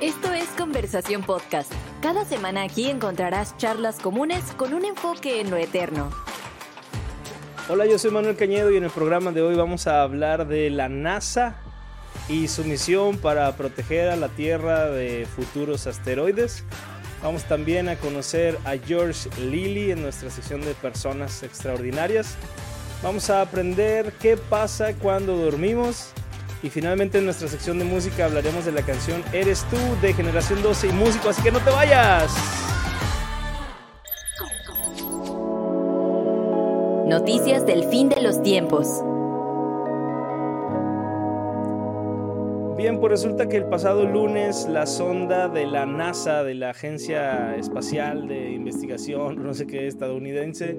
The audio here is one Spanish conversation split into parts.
Esto es Conversación Podcast. Cada semana aquí encontrarás charlas comunes con un enfoque en lo eterno. Hola, yo soy Manuel Cañedo y en el programa de hoy vamos a hablar de la NASA y su misión para proteger a la Tierra de futuros asteroides. Vamos también a conocer a George Lilly en nuestra sección de personas extraordinarias. Vamos a aprender qué pasa cuando dormimos. Y finalmente en nuestra sección de música hablaremos de la canción Eres tú de Generación 12 y Músico, así que no te vayas. Noticias del fin de los tiempos. Bien, pues resulta que el pasado lunes la sonda de la NASA, de la Agencia Espacial de Investigación, no sé qué, estadounidense,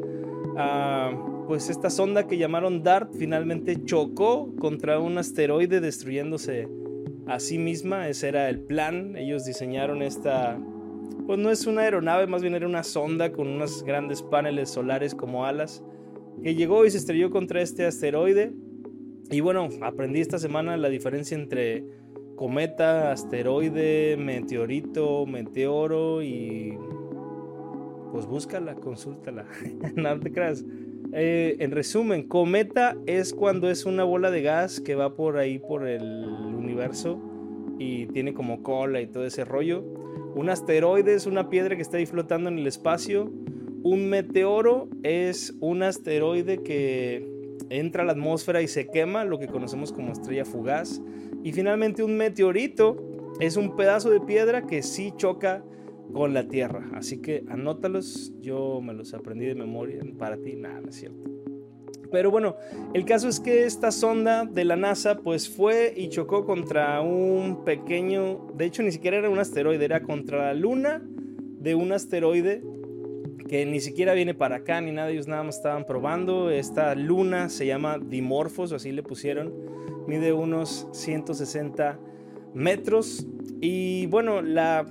ah, pues esta sonda que llamaron DART finalmente chocó contra un asteroide destruyéndose a sí misma. Ese era el plan. Ellos diseñaron esta, pues no es una aeronave, más bien era una sonda con unos grandes paneles solares como alas, que llegó y se estrelló contra este asteroide. Y bueno, aprendí esta semana la diferencia entre cometa, asteroide, meteorito, meteoro y pues búscala, consúltala. no te creas. Eh, en resumen, cometa es cuando es una bola de gas que va por ahí por el universo y tiene como cola y todo ese rollo. Un asteroide es una piedra que está ahí flotando en el espacio. Un meteoro es un asteroide que entra a la atmósfera y se quema, lo que conocemos como estrella fugaz. Y finalmente un meteorito es un pedazo de piedra que sí choca con la Tierra. Así que anótalos, yo me los aprendí de memoria, para ti nada, es cierto. Pero bueno, el caso es que esta sonda de la NASA pues fue y chocó contra un pequeño, de hecho ni siquiera era un asteroide, era contra la luna de un asteroide que ni siquiera viene para acá ni nada, ellos nada más estaban probando. Esta luna se llama Dimorphos, así le pusieron, mide unos 160 metros y bueno, la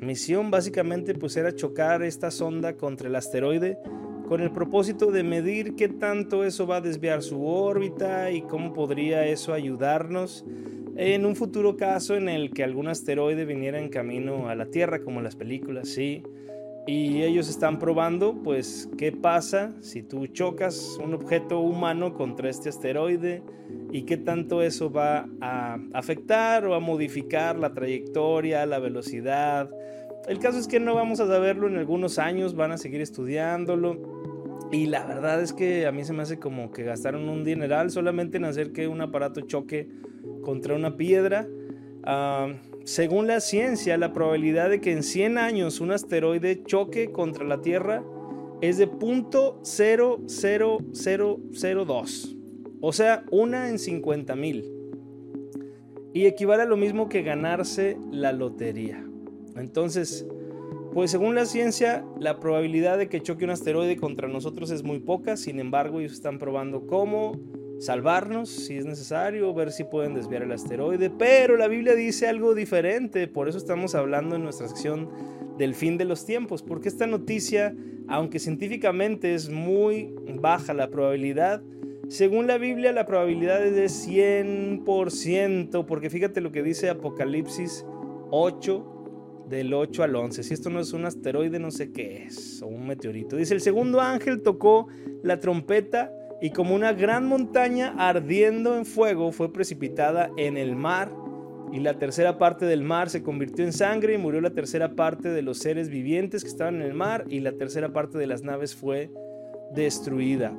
misión básicamente pues era chocar esta sonda contra el asteroide con el propósito de medir qué tanto eso va a desviar su órbita y cómo podría eso ayudarnos en un futuro caso en el que algún asteroide viniera en camino a la Tierra, como las películas, sí. Y ellos están probando, pues, qué pasa si tú chocas un objeto humano contra este asteroide y qué tanto eso va a afectar o a modificar la trayectoria, la velocidad. El caso es que no vamos a saberlo en algunos años, van a seguir estudiándolo. Y la verdad es que a mí se me hace como que gastaron un dineral solamente en hacer que un aparato choque contra una piedra. Ah, según la ciencia, la probabilidad de que en 100 años un asteroide choque contra la Tierra es de .00002. O sea, una en 50 mil. Y equivale a lo mismo que ganarse la lotería. Entonces, pues según la ciencia, la probabilidad de que choque un asteroide contra nosotros es muy poca. Sin embargo, ellos están probando cómo salvarnos si es necesario, ver si pueden desviar el asteroide, pero la Biblia dice algo diferente, por eso estamos hablando en nuestra sección del fin de los tiempos, porque esta noticia, aunque científicamente es muy baja la probabilidad, según la Biblia la probabilidad es de 100%, porque fíjate lo que dice Apocalipsis 8, del 8 al 11. Si esto no es un asteroide, no sé qué es, o un meteorito. Dice, el segundo ángel tocó la trompeta y como una gran montaña ardiendo en fuego fue precipitada en el mar y la tercera parte del mar se convirtió en sangre y murió la tercera parte de los seres vivientes que estaban en el mar y la tercera parte de las naves fue destruida.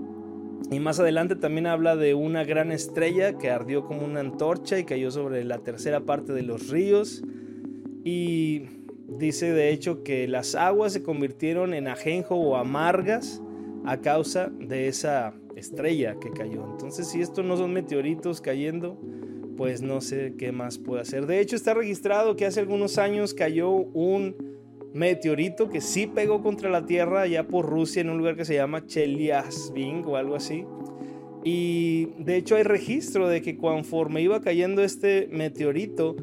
Y más adelante también habla de una gran estrella que ardió como una antorcha y cayó sobre la tercera parte de los ríos. Y dice de hecho que las aguas se convirtieron en ajenjo o amargas a causa de esa estrella que cayó. Entonces, si esto no son meteoritos cayendo, pues no sé qué más puede hacer. De hecho, está registrado que hace algunos años cayó un meteorito que sí pegó contra la Tierra allá por Rusia en un lugar que se llama Chelyabinsk o algo así. Y de hecho hay registro de que conforme iba cayendo este meteorito,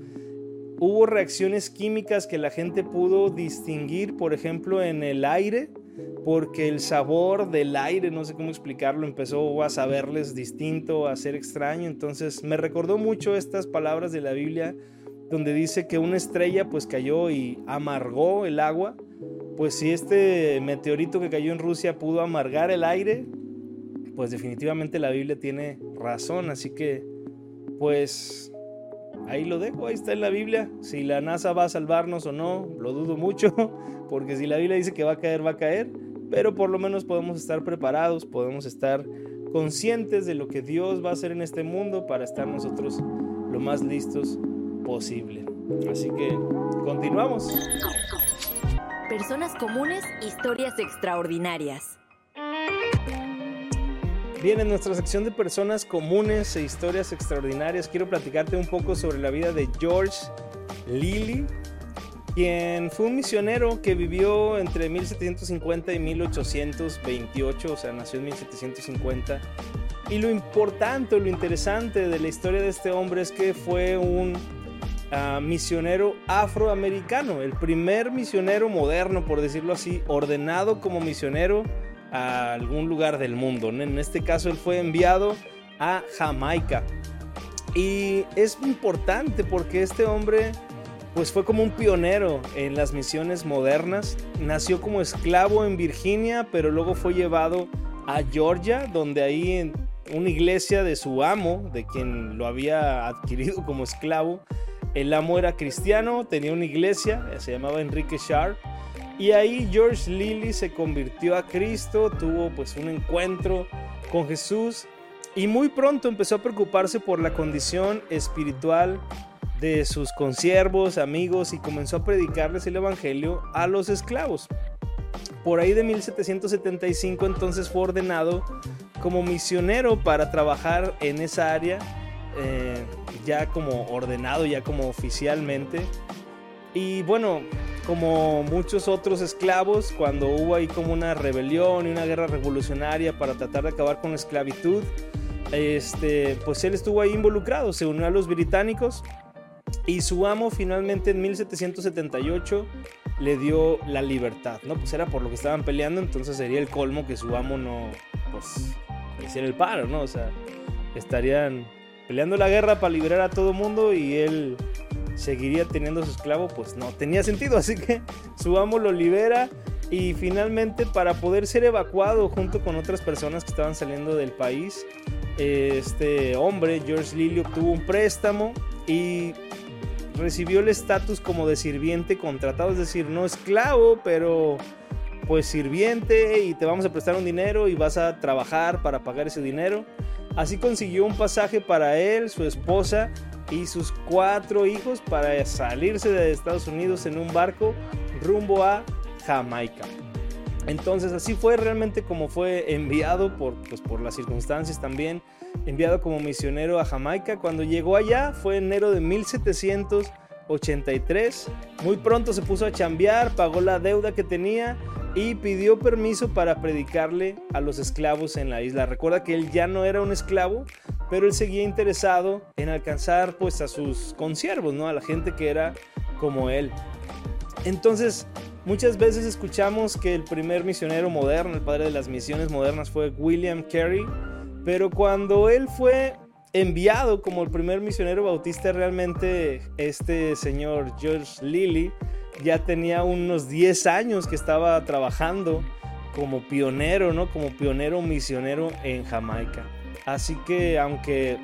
hubo reacciones químicas que la gente pudo distinguir, por ejemplo, en el aire porque el sabor del aire, no sé cómo explicarlo, empezó a saberles distinto, a ser extraño. Entonces me recordó mucho estas palabras de la Biblia donde dice que una estrella pues cayó y amargó el agua. Pues si este meteorito que cayó en Rusia pudo amargar el aire, pues definitivamente la Biblia tiene razón. Así que pues ahí lo dejo, ahí está en la Biblia. Si la NASA va a salvarnos o no, lo dudo mucho, porque si la Biblia dice que va a caer, va a caer. Pero por lo menos podemos estar preparados, podemos estar conscientes de lo que Dios va a hacer en este mundo para estar nosotros lo más listos posible. Así que continuamos. Personas comunes, historias extraordinarias. Bien, en nuestra sección de personas comunes e historias extraordinarias, quiero platicarte un poco sobre la vida de George Lilly, quien fue un misionero que vivió entre 1750 y 1828, o sea, nació en 1750. Y lo importante, lo interesante de la historia de este hombre es que fue un uh, misionero afroamericano, el primer misionero moderno, por decirlo así, ordenado como misionero a algún lugar del mundo. En este caso él fue enviado a Jamaica. Y es importante porque este hombre pues fue como un pionero en las misiones modernas. Nació como esclavo en Virginia, pero luego fue llevado a Georgia, donde ahí en una iglesia de su amo, de quien lo había adquirido como esclavo, el amo era cristiano, tenía una iglesia, se llamaba Enrique Sharp y ahí George Lilly se convirtió a Cristo, tuvo pues un encuentro con Jesús y muy pronto empezó a preocuparse por la condición espiritual de sus consiervos, amigos y comenzó a predicarles el evangelio a los esclavos. Por ahí de 1775 entonces fue ordenado como misionero para trabajar en esa área, eh, ya como ordenado, ya como oficialmente. Y bueno, como muchos otros esclavos, cuando hubo ahí como una rebelión y una guerra revolucionaria para tratar de acabar con la esclavitud, este, pues él estuvo ahí involucrado, se unió a los británicos y su amo finalmente en 1778 le dio la libertad, ¿no? Pues era por lo que estaban peleando, entonces sería el colmo que su amo no, pues, hiciera el paro, ¿no? O sea, estarían peleando la guerra para liberar a todo mundo y él seguiría teniendo su esclavo, pues no tenía sentido. Así que su amo lo libera y finalmente para poder ser evacuado junto con otras personas que estaban saliendo del país, este hombre, George Lilly, obtuvo un préstamo y recibió el estatus como de sirviente contratado, es decir, no esclavo, pero pues sirviente y te vamos a prestar un dinero y vas a trabajar para pagar ese dinero. Así consiguió un pasaje para él, su esposa y sus cuatro hijos para salirse de Estados Unidos en un barco rumbo a Jamaica. Entonces así fue realmente como fue enviado por, pues, por las circunstancias también, enviado como misionero a Jamaica. Cuando llegó allá fue enero de 1783. Muy pronto se puso a chambear, pagó la deuda que tenía y pidió permiso para predicarle a los esclavos en la isla. Recuerda que él ya no era un esclavo, pero él seguía interesado en alcanzar pues a sus consiervos, ¿no? A la gente que era como él. Entonces, muchas veces escuchamos que el primer misionero moderno, el padre de las misiones modernas fue William Carey, pero cuando él fue enviado como el primer misionero bautista realmente este señor George Lilly ya tenía unos 10 años que estaba trabajando como pionero, ¿no? Como pionero misionero en Jamaica. Así que aunque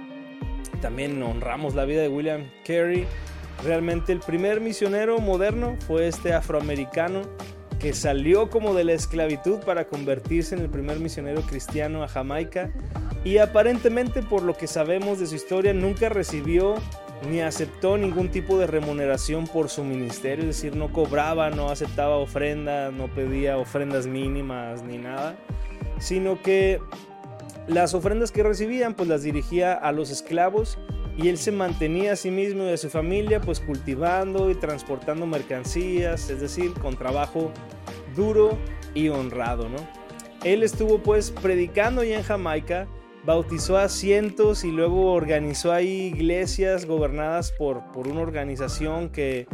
también honramos la vida de William Carey, realmente el primer misionero moderno fue este afroamericano que salió como de la esclavitud para convertirse en el primer misionero cristiano a Jamaica. Y aparentemente por lo que sabemos de su historia nunca recibió ni aceptó ningún tipo de remuneración por su ministerio, es decir, no cobraba, no aceptaba ofrenda, no pedía ofrendas mínimas ni nada, sino que las ofrendas que recibían pues las dirigía a los esclavos y él se mantenía a sí mismo y a su familia pues cultivando y transportando mercancías, es decir, con trabajo duro y honrado, ¿no? Él estuvo pues predicando ya en Jamaica, bautizó a cientos y luego organizó ahí iglesias gobernadas por, por una organización que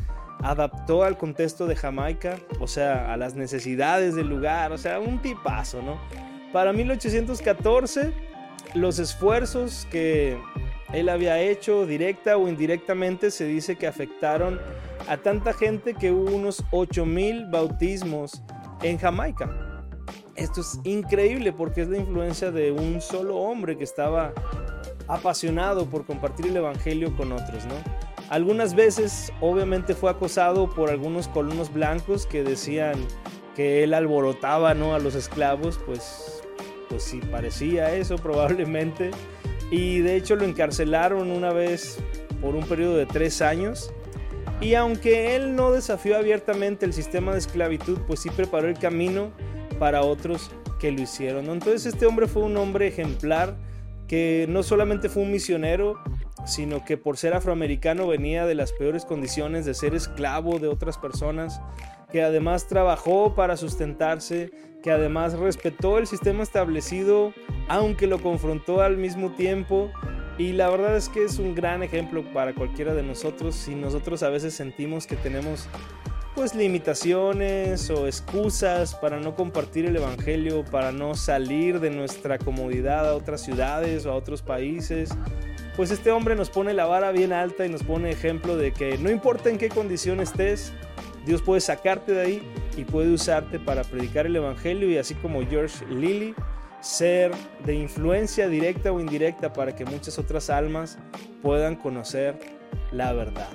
adaptó al contexto de Jamaica, o sea, a las necesidades del lugar, o sea, un tipazo, ¿no? Para 1814, los esfuerzos que él había hecho, directa o indirectamente, se dice que afectaron a tanta gente que hubo unos 8000 bautismos en Jamaica. Esto es increíble porque es la influencia de un solo hombre que estaba apasionado por compartir el evangelio con otros, ¿no? Algunas veces obviamente fue acosado por algunos colonos blancos que decían que él alborotaba, ¿no? a los esclavos, pues pues sí parecía eso probablemente y de hecho lo encarcelaron una vez por un periodo de tres años. Y aunque él no desafió abiertamente el sistema de esclavitud, pues sí preparó el camino para otros que lo hicieron. Entonces este hombre fue un hombre ejemplar que no solamente fue un misionero, sino que por ser afroamericano venía de las peores condiciones de ser esclavo de otras personas, que además trabajó para sustentarse, que además respetó el sistema establecido, aunque lo confrontó al mismo tiempo. Y la verdad es que es un gran ejemplo para cualquiera de nosotros si nosotros a veces sentimos que tenemos pues limitaciones o excusas para no compartir el evangelio, para no salir de nuestra comodidad a otras ciudades o a otros países. Pues este hombre nos pone la vara bien alta y nos pone ejemplo de que no importa en qué condición estés, Dios puede sacarte de ahí y puede usarte para predicar el Evangelio y así como George Lilly, ser de influencia directa o indirecta para que muchas otras almas puedan conocer la verdad.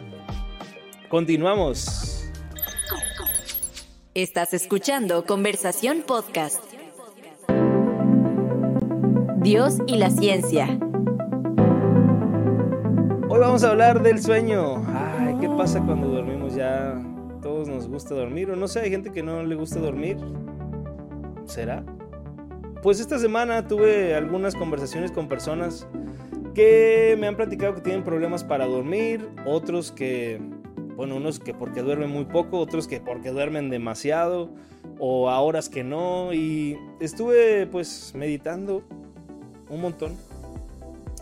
Continuamos. Estás escuchando Conversación Podcast. Dios y la ciencia. Hoy vamos a hablar del sueño. Ay, ¿qué pasa cuando dormimos gusta dormir, o no sé, hay gente que no le gusta dormir. ¿Será? Pues esta semana tuve algunas conversaciones con personas que me han platicado que tienen problemas para dormir, otros que, bueno, unos que porque duermen muy poco, otros que porque duermen demasiado, o a horas que no, y estuve pues meditando un montón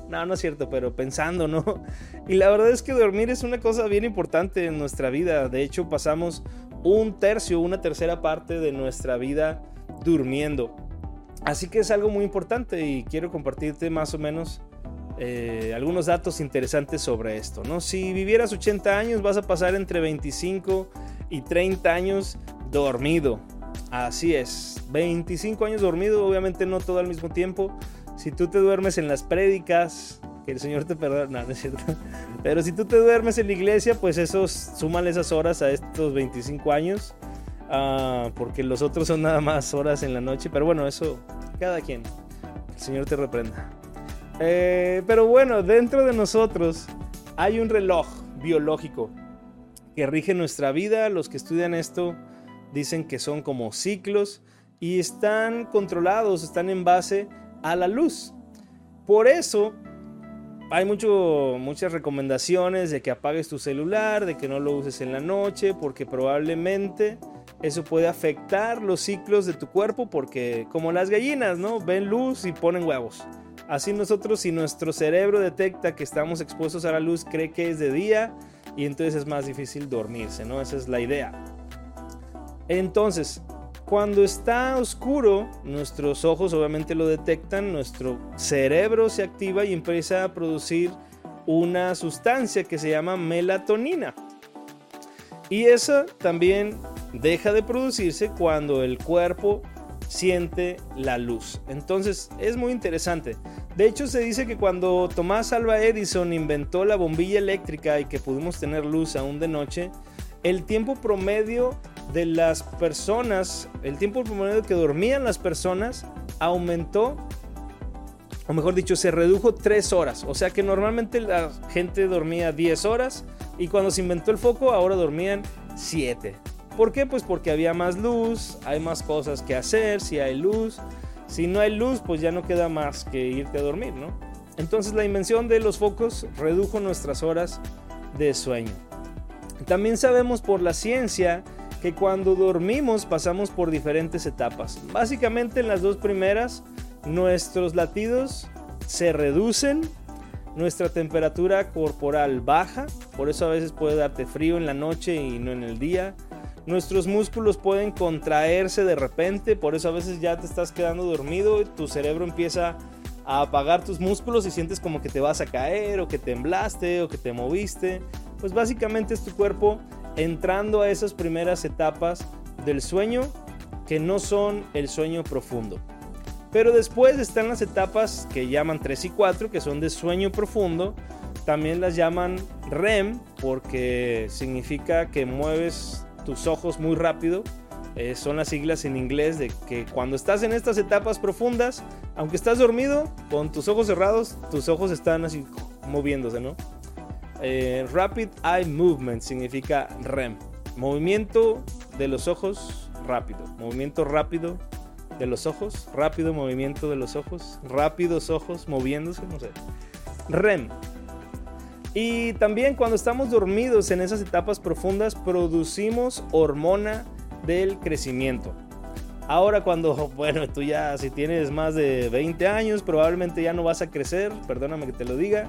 no, no es cierto, pero pensando, ¿no? Y la verdad es que dormir es una cosa bien importante en nuestra vida. De hecho, pasamos un tercio, una tercera parte de nuestra vida durmiendo. Así que es algo muy importante y quiero compartirte más o menos eh, algunos datos interesantes sobre esto, ¿no? Si vivieras 80 años, vas a pasar entre 25 y 30 años dormido. Así es, 25 años dormido, obviamente no todo al mismo tiempo si tú te duermes en las prédicas, que el Señor te perdona, no, es cierto. Pero si tú te duermes en la iglesia, pues esos, suman esas horas a estos 25 años. Ah, porque los otros son nada más horas en la noche. Pero bueno, eso, cada quien. El Señor te reprenda. Eh, pero bueno, dentro de nosotros hay un reloj biológico que rige nuestra vida. Los que estudian esto dicen que son como ciclos y están controlados, están en base a la luz. Por eso hay mucho, muchas recomendaciones de que apagues tu celular, de que no lo uses en la noche, porque probablemente eso puede afectar los ciclos de tu cuerpo, porque como las gallinas, ¿no? Ven luz y ponen huevos. Así nosotros, si nuestro cerebro detecta que estamos expuestos a la luz, cree que es de día y entonces es más difícil dormirse, ¿no? Esa es la idea. Entonces, cuando está oscuro, nuestros ojos obviamente lo detectan, nuestro cerebro se activa y empieza a producir una sustancia que se llama melatonina. Y esa también deja de producirse cuando el cuerpo siente la luz. Entonces es muy interesante. De hecho se dice que cuando Tomás Alva Edison inventó la bombilla eléctrica y que pudimos tener luz aún de noche, el tiempo promedio de las personas, el tiempo promedio que dormían las personas aumentó, o mejor dicho, se redujo 3 horas. O sea que normalmente la gente dormía 10 horas y cuando se inventó el foco ahora dormían 7. ¿Por qué? Pues porque había más luz, hay más cosas que hacer, si hay luz. Si no hay luz, pues ya no queda más que irte a dormir, ¿no? Entonces la invención de los focos redujo nuestras horas de sueño. También sabemos por la ciencia que cuando dormimos pasamos por diferentes etapas. Básicamente en las dos primeras nuestros latidos se reducen, nuestra temperatura corporal baja, por eso a veces puede darte frío en la noche y no en el día. Nuestros músculos pueden contraerse de repente, por eso a veces ya te estás quedando dormido, tu cerebro empieza a apagar tus músculos y sientes como que te vas a caer o que temblaste o que te moviste. Pues básicamente es tu cuerpo entrando a esas primeras etapas del sueño que no son el sueño profundo. Pero después están las etapas que llaman 3 y 4, que son de sueño profundo. También las llaman REM porque significa que mueves tus ojos muy rápido. Eh, son las siglas en inglés de que cuando estás en estas etapas profundas, aunque estás dormido, con tus ojos cerrados, tus ojos están así moviéndose, ¿no? Eh, Rapid Eye Movement significa REM. Movimiento de los ojos rápido. Movimiento rápido de los ojos. Rápido movimiento de los ojos. Rápidos ojos moviéndose, no sé. REM. Y también cuando estamos dormidos en esas etapas profundas producimos hormona del crecimiento. Ahora cuando, bueno, tú ya si tienes más de 20 años probablemente ya no vas a crecer, perdóname que te lo diga,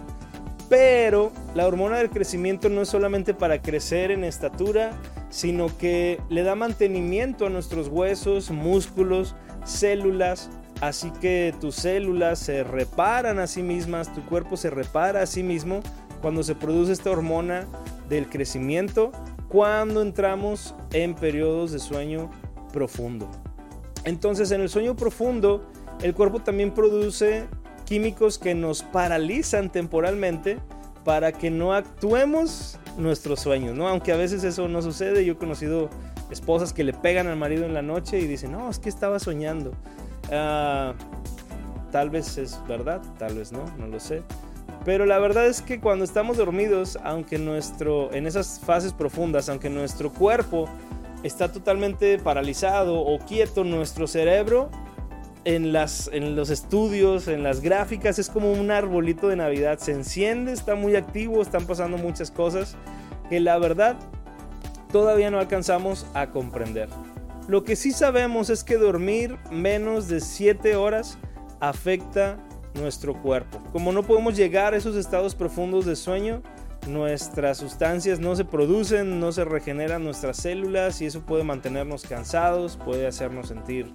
pero la hormona del crecimiento no es solamente para crecer en estatura, sino que le da mantenimiento a nuestros huesos, músculos, células. Así que tus células se reparan a sí mismas, tu cuerpo se repara a sí mismo cuando se produce esta hormona del crecimiento, cuando entramos en periodos de sueño profundo. Entonces en el sueño profundo, el cuerpo también produce químicos que nos paralizan temporalmente para que no actuemos nuestros sueños, ¿no? Aunque a veces eso no sucede, yo he conocido esposas que le pegan al marido en la noche y dicen, no, es que estaba soñando. Ah, tal vez es verdad, tal vez no, no lo sé. Pero la verdad es que cuando estamos dormidos, aunque nuestro, en esas fases profundas, aunque nuestro cuerpo está totalmente paralizado o quieto, nuestro cerebro en, las, en los estudios, en las gráficas, es como un arbolito de Navidad. Se enciende, está muy activo, están pasando muchas cosas que la verdad todavía no alcanzamos a comprender. Lo que sí sabemos es que dormir menos de 7 horas afecta nuestro cuerpo. Como no podemos llegar a esos estados profundos de sueño, nuestras sustancias no se producen, no se regeneran nuestras células y eso puede mantenernos cansados, puede hacernos sentir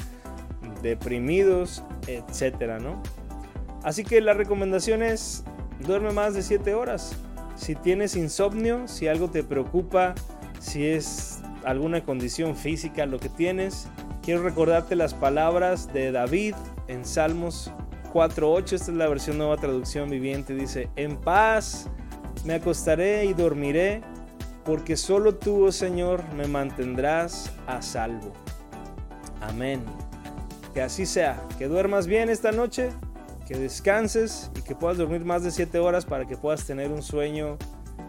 deprimidos, etcétera, ¿no? Así que la recomendación es duerme más de 7 horas. Si tienes insomnio, si algo te preocupa, si es alguna condición física lo que tienes, quiero recordarte las palabras de David en Salmos 4.8, esta es la versión nueva traducción viviente, dice, en paz me acostaré y dormiré, porque solo tú, oh Señor, me mantendrás a salvo. Amén. Que así sea, que duermas bien esta noche, que descanses y que puedas dormir más de 7 horas para que puedas tener un sueño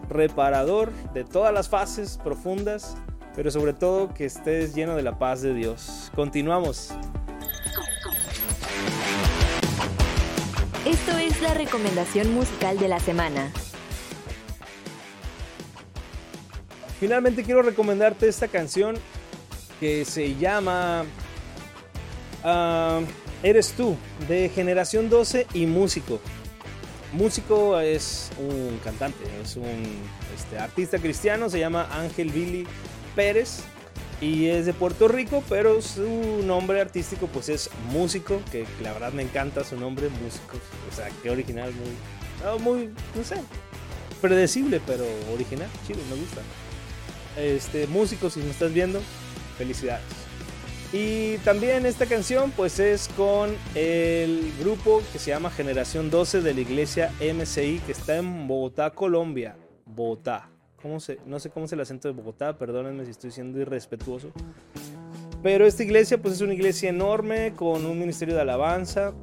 reparador de todas las fases profundas, pero sobre todo que estés lleno de la paz de Dios. Continuamos. Esto es la recomendación musical de la semana. Finalmente quiero recomendarte esta canción que se llama Ah, eres tú, de Generación 12 y músico. Músico es un cantante, es un este, artista cristiano, se llama Ángel Billy Pérez y es de Puerto Rico, pero su nombre artístico pues es músico, que la verdad me encanta su nombre, músico. O sea, qué original, muy, muy, no sé, predecible, pero original, chido, me gusta. Este, músico, si me estás viendo, felicidades. Y también esta canción pues es con el grupo que se llama Generación 12 de la iglesia MCI que está en Bogotá, Colombia. Bogotá. ¿Cómo se, no sé cómo es el acento de Bogotá, perdónenme si estoy siendo irrespetuoso. Pero esta iglesia pues es una iglesia enorme con un ministerio de alabanza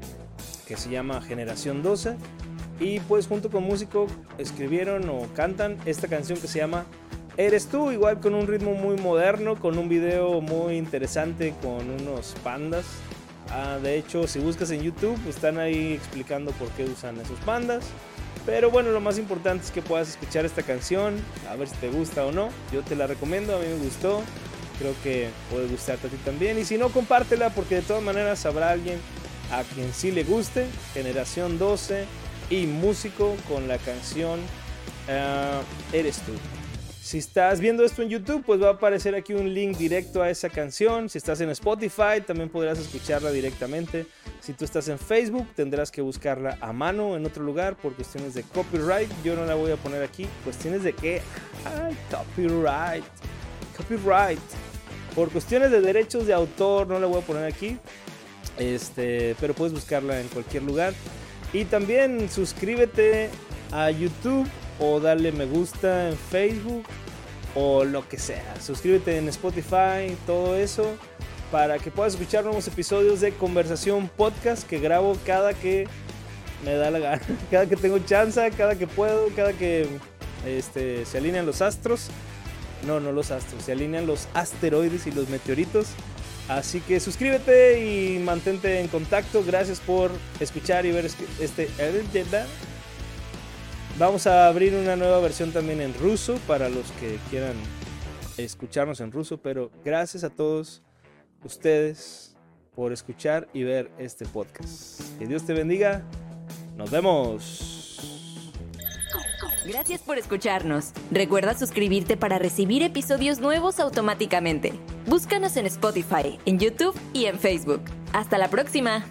que se llama Generación 12. Y pues junto con músicos escribieron o cantan esta canción que se llama eres tú, igual con un ritmo muy moderno, con un video muy interesante con unos pandas. Ah, de hecho, si buscas en YouTube, están ahí explicando por qué usan esos pandas. Pero bueno, lo más importante es que puedas escuchar esta canción, a ver si te gusta o no. Yo te la recomiendo, a mí me gustó. Creo que puede gustarte a ti también. Y si no, compártela porque de todas maneras habrá alguien a quien sí le guste. Generación 12 y músico con la canción ah, Eres tú. Si estás viendo esto en YouTube, pues va a aparecer aquí un link directo a esa canción. Si estás en Spotify, también podrás escucharla directamente. Si tú estás en Facebook, tendrás que buscarla a mano en otro lugar por cuestiones de copyright. Yo no la voy a poner aquí. ¿Cuestiones de qué? Ay, copyright. Copyright. Por cuestiones de derechos de autor, no la voy a poner aquí. Este, pero puedes buscarla en cualquier lugar. Y también suscríbete a YouTube o dale me gusta en Facebook o lo que sea. Suscríbete en Spotify, todo eso, para que puedas escuchar nuevos episodios de Conversación Podcast que grabo cada que me da la gana, cada que tengo chance, cada que puedo, cada que este, se alinean los astros. No, no los astros, se alinean los asteroides y los meteoritos. Así que suscríbete y mantente en contacto. Gracias por escuchar y ver este Vamos a abrir una nueva versión también en ruso para los que quieran escucharnos en ruso, pero gracias a todos ustedes por escuchar y ver este podcast. Que Dios te bendiga. Nos vemos. Gracias por escucharnos. Recuerda suscribirte para recibir episodios nuevos automáticamente. Búscanos en Spotify, en YouTube y en Facebook. Hasta la próxima.